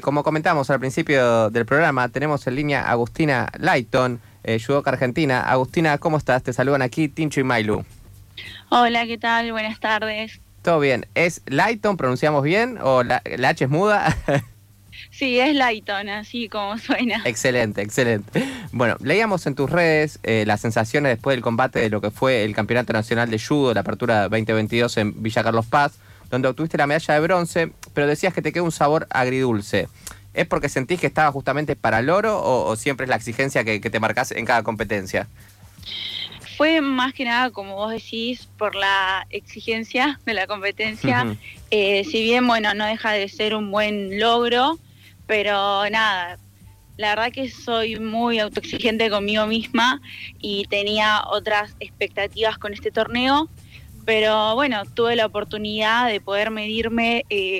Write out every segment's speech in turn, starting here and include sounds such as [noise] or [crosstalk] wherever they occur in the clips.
Como comentamos al principio del programa, tenemos en línea Agustina Lighton, eh, Argentina. Agustina, ¿cómo estás? Te saludan aquí Tincho y Mailu. Hola, ¿qué tal? Buenas tardes. Todo bien. ¿Es Lighton, pronunciamos bien? ¿O la, H es muda? [laughs] sí, es Lighton, así como suena. Excelente, excelente. Bueno, leíamos en tus redes eh, las sensaciones después del combate de lo que fue el Campeonato Nacional de Judo, la apertura 2022 en Villa Carlos Paz donde obtuviste la medalla de bronce, pero decías que te queda un sabor agridulce. ¿Es porque sentís que estaba justamente para el oro o, siempre es la exigencia que, te marcas en cada competencia? Fue más que nada, como vos decís, por la exigencia de la competencia. Eh, si bien, bueno, no deja de ser un buen logro, pero nada, la verdad que soy muy autoexigente conmigo misma y tenía otras expectativas con este torneo pero bueno, tuve la oportunidad de poder medirme eh,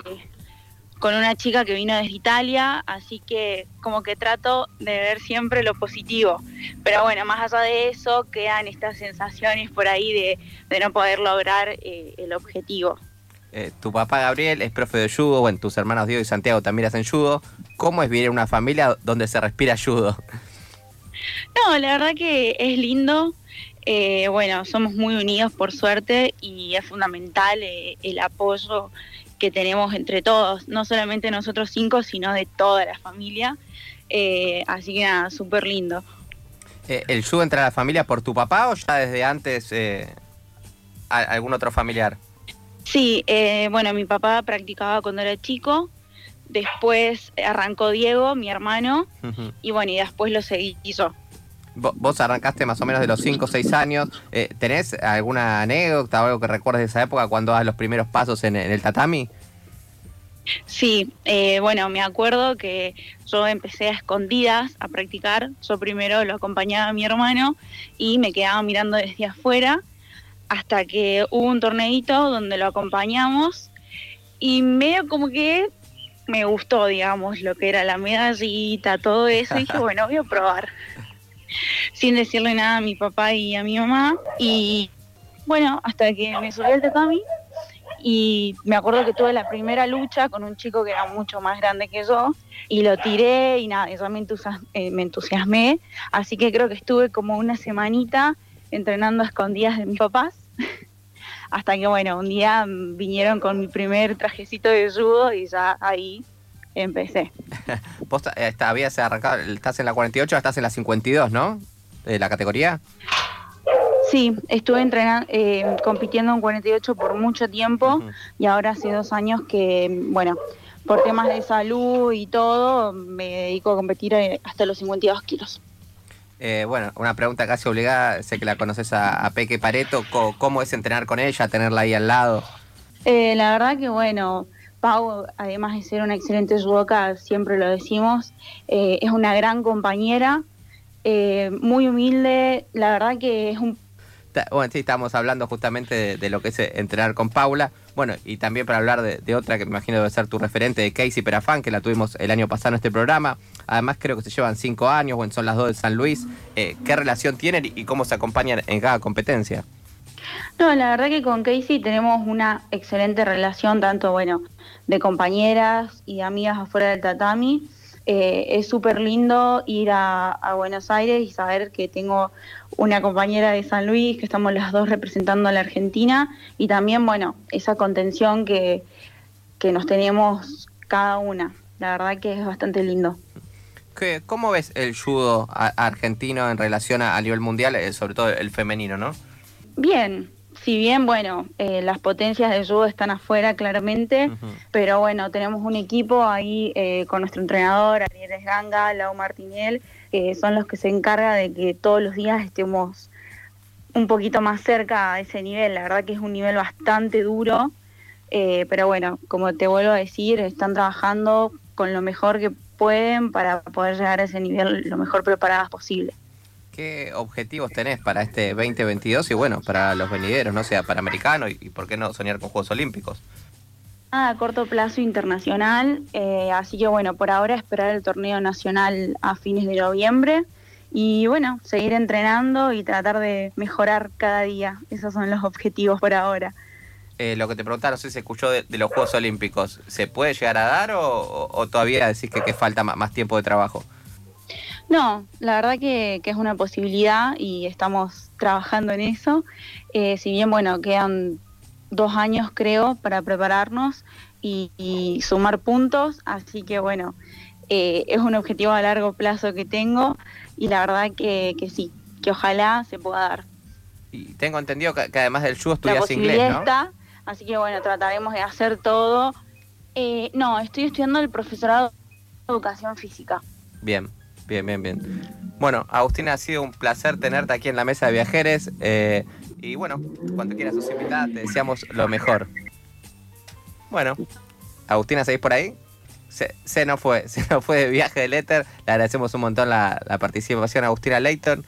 con una chica que vino desde Italia, así que como que trato de ver siempre lo positivo. Pero bueno, más allá de eso, quedan estas sensaciones por ahí de, no poder lograr eh, el objetivo. Eh, tu papá Gabriel es profe de judo, bueno, tus hermanos Diego y Santiago también hacen judo. ¿Cómo es vivir en una familia donde se respira judo? No, la verdad que es lindo. Eh, bueno, somos muy unidos por suerte y es fundamental eh, el apoyo que tenemos entre todos, no solamente nosotros cinco, sino de toda la familia. Eh, así que nada, súper lindo. ¿El judo entra a la familia por tu papá o ya desde antes algún otro familiar? Sí, bueno, mi papá practicaba cuando era chico, después arrancó Diego, mi hermano, y bueno, y después lo seguí yo vos arrancaste más o menos de los 5 o 6 años. Eh, ¿Tenés alguna anécdota o algo que recuerdes de esa época cuando das los primeros pasos en, el tatami? Sí, eh, bueno, me acuerdo que yo empecé a escondidas a practicar. Yo primero lo acompañaba a mi hermano y me quedaba mirando desde afuera hasta que hubo un torneito donde lo acompañamos y medio como que me gustó, digamos, lo que era la medallita, todo eso. Y dije, [laughs] bueno, voy a probar sin decirle nada a mi papá y a mi mamá. Y bueno, hasta que me subí al tatami y me acuerdo que tuve la primera lucha con un chico que era mucho más grande que yo y lo tiré y nada, yo me, eh, me entusiasmé, así que creo que estuve como una semanita entrenando a escondidas de mis papás, [laughs] hasta que bueno, un día vinieron con mi primer trajecito de judo y ya ahí empecé. [laughs] Vos eh, habías arrancado, estás en la 48, estás en la 52, ¿no? De la categoría. Sí, estuve entrenando, eh, compitiendo en 48 por mucho tiempo y ahora hace dos años que, bueno, por temas de salud y todo, me dedico a competir eh, hasta los 52 kilos. bueno, una pregunta casi obligada, sé que la conoces a, Peque Pareto, ¿Cómo, es entrenar con ella, tenerla ahí al lado? la verdad que bueno, Pau, además de ser una excelente judoka, siempre lo decimos, eh, es una gran compañera, eh, muy humilde, la verdad que es un... Bueno, sí, estamos hablando justamente de, lo que es eh, entrenar con Paula, bueno, y también para hablar de, otra que me imagino debe ser tu referente, de Casey Perafán, que la tuvimos el año pasado en este programa, además creo que se llevan cinco años, bueno, son las dos de San Luis, ¿qué relación tienen y cómo se acompañan en cada competencia? No, la verdad que con Casey tenemos una excelente relación, tanto bueno, de compañeras y amigas afuera del tatami. Eh, es súper lindo ir a, Buenos Aires y saber que tengo una compañera de San Luis, que estamos las dos representando a la Argentina, y también, bueno, esa contención que, que nos tenemos cada una. La verdad que es bastante lindo. ¿Cómo ves el judo argentino en relación a, a nivel mundial, eh, sobre todo el femenino, no? Bien, si bien, bueno, eh, las potencias de judo están afuera claramente, pero bueno, tenemos un equipo ahí eh, con nuestro entrenador, Ariel Esganga, Lau Martinel, que son los que se encargan de que todos los días estemos un poquito más cerca a ese nivel. La verdad que es un nivel bastante duro, eh, pero bueno, como te vuelvo a decir, están trabajando con lo mejor que pueden para poder llegar a ese nivel lo mejor preparadas posible. ¿Qué objetivos tenés para este 2022 y bueno, para los venideros, no sea para americano y, por qué no soñar con Juegos Olímpicos? a corto plazo internacional, eh, así que bueno, por ahora esperar el torneo nacional a fines de noviembre y bueno, seguir entrenando y tratar de mejorar cada día. Esos son los objetivos por ahora. eh, lo que te preguntaba, no sé si se escuchó de, los Juegos Olímpicos, ¿se puede llegar a dar o, todavía decís que, falta más, tiempo de trabajo? No, la verdad que, es una posibilidad y estamos trabajando en eso. Eh, si bien, bueno, quedan dos años creo para prepararnos y, sumar puntos, así que bueno, eh, es un objetivo a largo plazo que tengo y la verdad que, sí, que ojalá se pueda dar. Y tengo entendido que, además del judo estudias inglés, ¿no? Está, así que bueno, trataremos de hacer todo. Eh, no, estoy estudiando el profesorado de educación física. Bien, bien, bien, bien. Bueno, Agustina, ha sido un placer tenerte aquí en la mesa de viajeres. Eh, y bueno, cuando quieras sus invitadas, te deseamos lo mejor. Bueno, Agustina, ¿seguís por ahí? Se, se nos fue, [laughs] se nos fue de viaje del éter. Le agradecemos un montón la, la participación a Agustina Leighton.